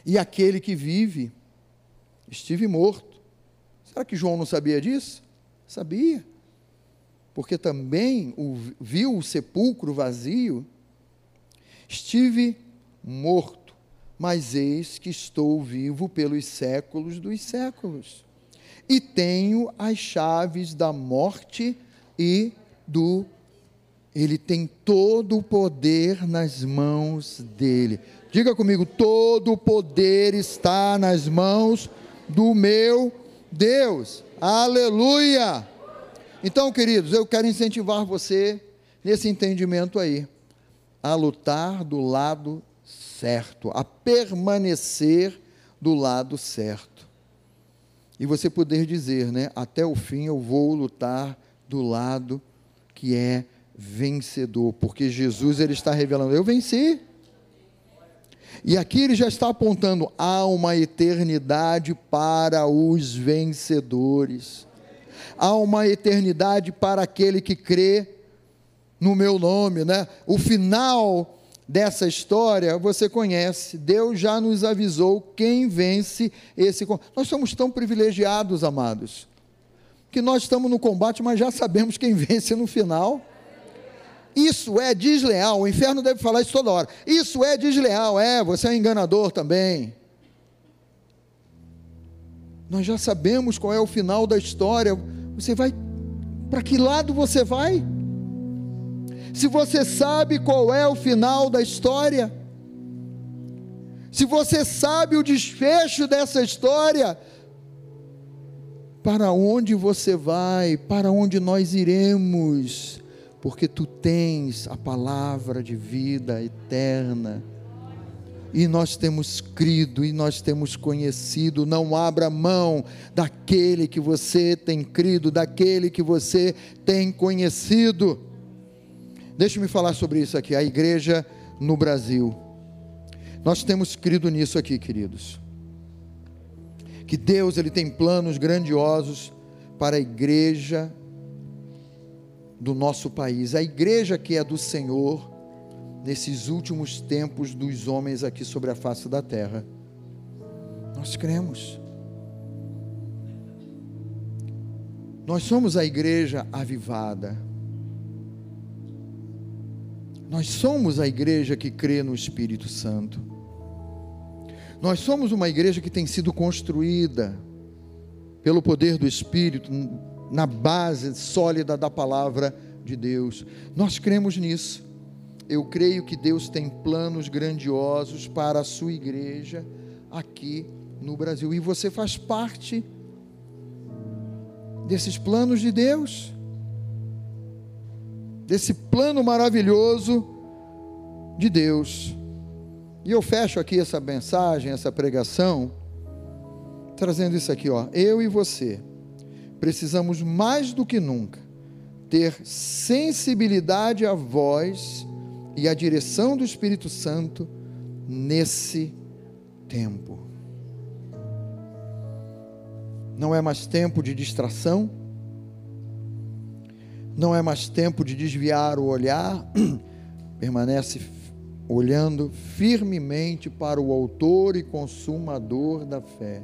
E aquele que vive, estive morto. Será que João não sabia disso? Sabia. Porque também viu o sepulcro vazio. Estive morto, mas eis que estou vivo pelos séculos dos séculos. E tenho as chaves da morte e do. Ele tem todo o poder nas mãos dele. Diga comigo: todo o poder está nas mãos do meu Deus. Aleluia! Então, queridos, eu quero incentivar você nesse entendimento aí, a lutar do lado certo, a permanecer do lado certo. E você poder dizer, né, até o fim eu vou lutar do lado que é vencedor, porque Jesus ele está revelando, eu venci. E aqui ele já está apontando há uma eternidade para os vencedores. Há uma eternidade para aquele que crê no meu nome, né? O final dessa história você conhece. Deus já nos avisou quem vence esse. Nós somos tão privilegiados, amados, que nós estamos no combate, mas já sabemos quem vence no final. isso é desleal. O inferno deve falar isso toda hora. Isso é desleal. É, você é um enganador também. Nós já sabemos qual é o final da história. Você vai. Para que lado você vai? Se você sabe qual é o final da história, se você sabe o desfecho dessa história, para onde você vai, para onde nós iremos, porque tu tens a palavra de vida eterna. E nós temos crido e nós temos conhecido. Não abra mão daquele que você tem crido, daquele que você tem conhecido. Deixe-me falar sobre isso aqui, a igreja no Brasil. Nós temos crido nisso aqui, queridos. Que Deus ele tem planos grandiosos para a igreja do nosso país, a igreja que é do Senhor nesses últimos tempos dos homens aqui sobre a face da terra. Nós cremos. Nós somos a igreja avivada. Nós somos a igreja que crê no Espírito Santo. Nós somos uma igreja que tem sido construída pelo poder do Espírito, na base sólida da palavra de Deus. Nós cremos nisso. Eu creio que Deus tem planos grandiosos para a sua igreja aqui no Brasil. E você faz parte desses planos de Deus desse plano maravilhoso de Deus. E eu fecho aqui essa mensagem, essa pregação, trazendo isso aqui, ó. Eu e você precisamos mais do que nunca ter sensibilidade à voz e à direção do Espírito Santo nesse tempo. Não é mais tempo de distração, não é mais tempo de desviar o olhar, permanece olhando firmemente para o Autor e Consumador da fé.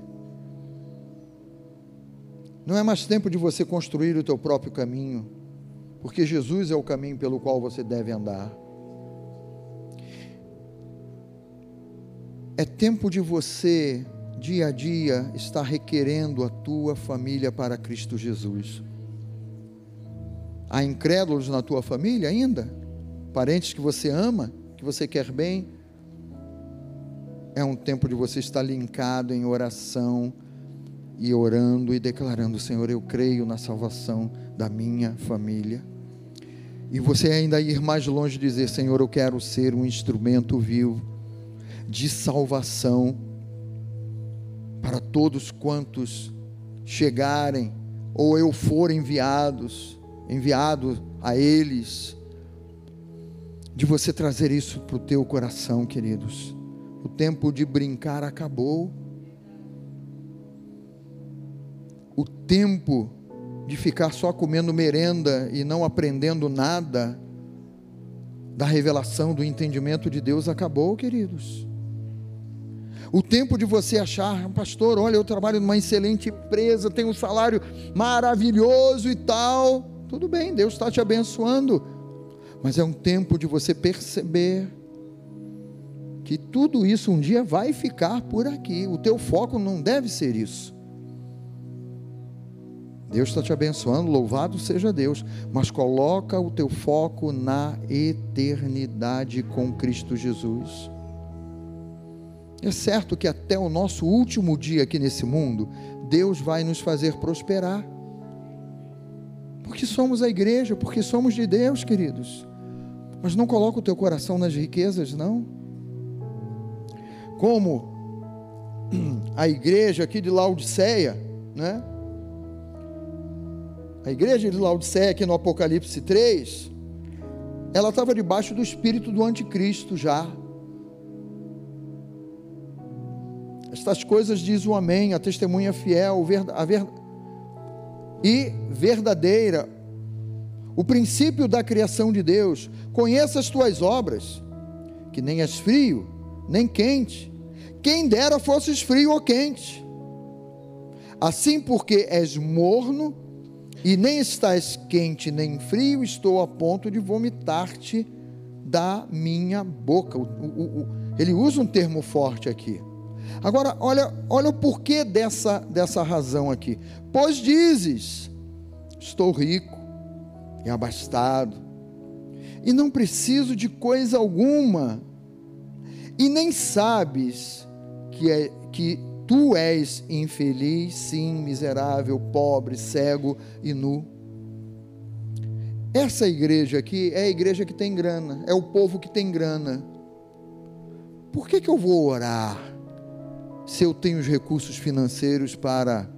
Não é mais tempo de você construir o teu próprio caminho, porque Jesus é o caminho pelo qual você deve andar. É tempo de você, dia a dia, estar requerendo a tua família para Cristo Jesus. Há incrédulos na tua família ainda? Parentes que você ama, que você quer bem? É um tempo de você estar linkado em oração e orando e declarando: Senhor, eu creio na salvação da minha família. E você ainda ir mais longe e dizer: Senhor, eu quero ser um instrumento vivo de salvação para todos quantos chegarem ou eu for enviados enviado a eles, de você trazer isso para o teu coração, queridos. O tempo de brincar acabou. O tempo de ficar só comendo merenda e não aprendendo nada da revelação, do entendimento de Deus acabou, queridos. O tempo de você achar, pastor, olha, eu trabalho numa excelente empresa, tenho um salário maravilhoso e tal. Tudo bem, Deus está te abençoando, mas é um tempo de você perceber que tudo isso um dia vai ficar por aqui. O teu foco não deve ser isso. Deus está te abençoando, louvado seja Deus, mas coloca o teu foco na eternidade com Cristo Jesus. É certo que até o nosso último dia aqui nesse mundo, Deus vai nos fazer prosperar. Porque somos a igreja, porque somos de Deus, queridos. Mas não coloca o teu coração nas riquezas, não. Como a igreja aqui de Laodiceia, né? A igreja de Laodiceia, aqui no Apocalipse 3, ela estava debaixo do espírito do anticristo já. Estas coisas diz o Amém, a testemunha fiel, a verdade e verdadeira. O princípio da criação de Deus. Conheça as tuas obras, que nem és frio, nem quente. Quem dera fosses frio ou quente. Assim, porque és morno e nem estás quente nem frio, estou a ponto de vomitar-te da minha boca. O, o, o, ele usa um termo forte aqui. Agora, olha, olha o porquê dessa, dessa razão aqui. Pois dizes: Estou rico e abastado, e não preciso de coisa alguma, e nem sabes que, é, que tu és infeliz, sim, miserável, pobre, cego e nu. Essa igreja aqui é a igreja que tem grana, é o povo que tem grana. Por que, que eu vou orar se eu tenho os recursos financeiros para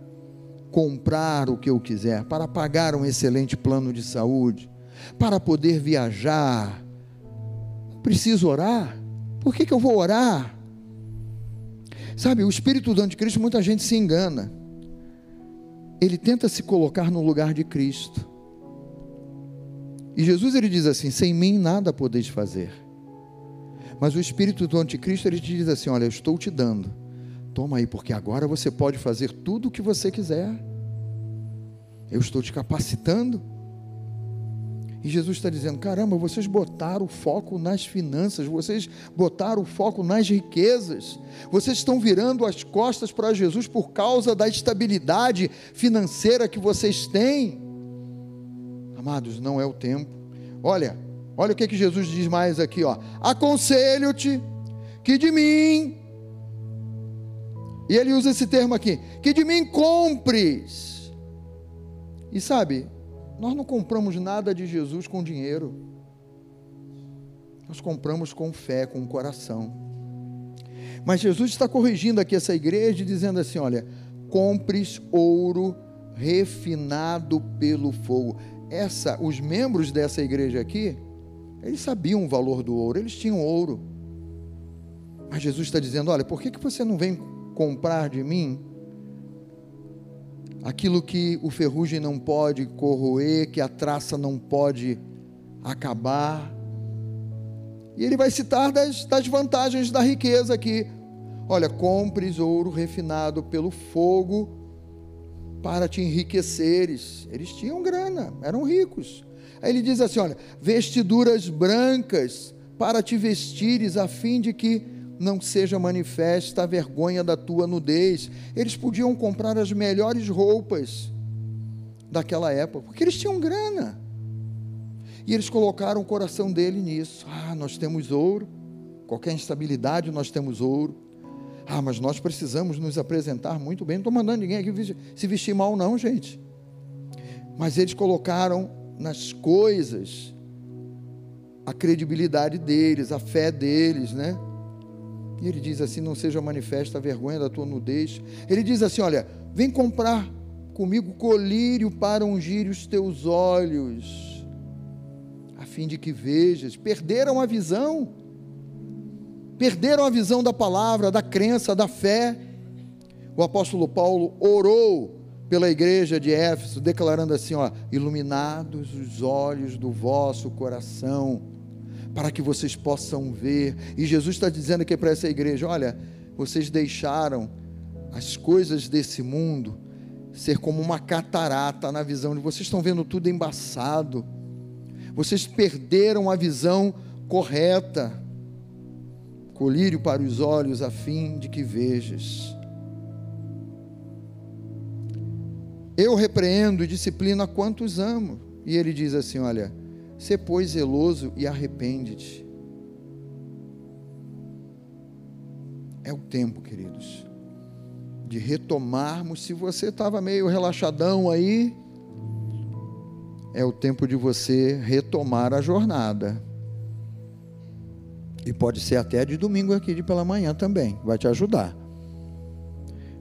comprar o que eu quiser, para pagar um excelente plano de saúde, para poder viajar. Preciso orar? Por que, que eu vou orar? Sabe, o espírito do anticristo, muita gente se engana. Ele tenta se colocar no lugar de Cristo. E Jesus ele diz assim: sem mim nada podeis fazer. Mas o espírito do anticristo ele te diz assim: olha, eu estou te dando Toma aí, porque agora você pode fazer tudo o que você quiser. Eu estou te capacitando. E Jesus está dizendo: caramba, vocês botaram o foco nas finanças, vocês botaram o foco nas riquezas, vocês estão virando as costas para Jesus por causa da estabilidade financeira que vocês têm. Amados, não é o tempo. Olha, olha o que, que Jesus diz mais aqui: ó. aconselho-te que de mim e ele usa esse termo aqui: que de mim compres. E sabe, nós não compramos nada de Jesus com dinheiro. Nós compramos com fé, com o coração. Mas Jesus está corrigindo aqui essa igreja, dizendo assim: olha, compres ouro refinado pelo fogo. Essa, os membros dessa igreja aqui, eles sabiam o valor do ouro, eles tinham ouro. Mas Jesus está dizendo: olha, por que, que você não vem comprar de mim aquilo que o ferrugem não pode corroer, que a traça não pode acabar. E ele vai citar das, das vantagens da riqueza aqui. Olha, compres ouro refinado pelo fogo para te enriqueceres. Eles tinham grana, eram ricos. Aí ele diz assim: olha, vestiduras brancas para te vestires, a fim de que não seja manifesta a vergonha da tua nudez. Eles podiam comprar as melhores roupas daquela época, porque eles tinham grana. E eles colocaram o coração dele nisso. Ah, nós temos ouro, qualquer instabilidade nós temos ouro. Ah, mas nós precisamos nos apresentar muito bem. Não estou mandando ninguém aqui se vestir mal, não, gente. Mas eles colocaram nas coisas a credibilidade deles, a fé deles, né? E ele diz assim: Não seja manifesta a vergonha da tua nudez. Ele diz assim: Olha, vem comprar comigo colírio para ungir os teus olhos, a fim de que vejas. Perderam a visão, perderam a visão da palavra, da crença, da fé. O apóstolo Paulo orou pela igreja de Éfeso, declarando assim: ó, iluminados os olhos do vosso coração para que vocês possam ver. E Jesus está dizendo aqui para essa igreja: olha, vocês deixaram as coisas desse mundo ser como uma catarata na visão de vocês estão vendo tudo embaçado. Vocês perderam a visão correta. Colírio para os olhos a fim de que vejas. Eu repreendo e disciplino quantos amo. E ele diz assim: olha, Sê, pois, zeloso e arrepende-te. É o tempo, queridos, de retomarmos. Se você estava meio relaxadão aí, é o tempo de você retomar a jornada. E pode ser até de domingo aqui de pela manhã também, vai te ajudar.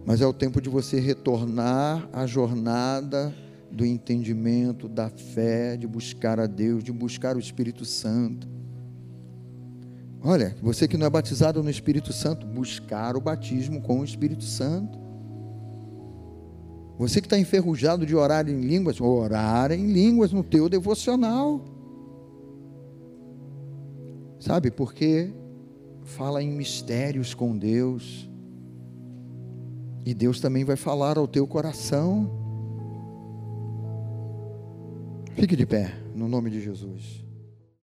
Mas é o tempo de você retornar à jornada do entendimento, da fé, de buscar a Deus, de buscar o Espírito Santo. Olha, você que não é batizado no Espírito Santo, buscar o batismo com o Espírito Santo. Você que está enferrujado de orar em línguas, orar em línguas no teu devocional. Sabe, porque fala em mistérios com Deus. E Deus também vai falar ao teu coração. Fique de pé, no nome de Jesus.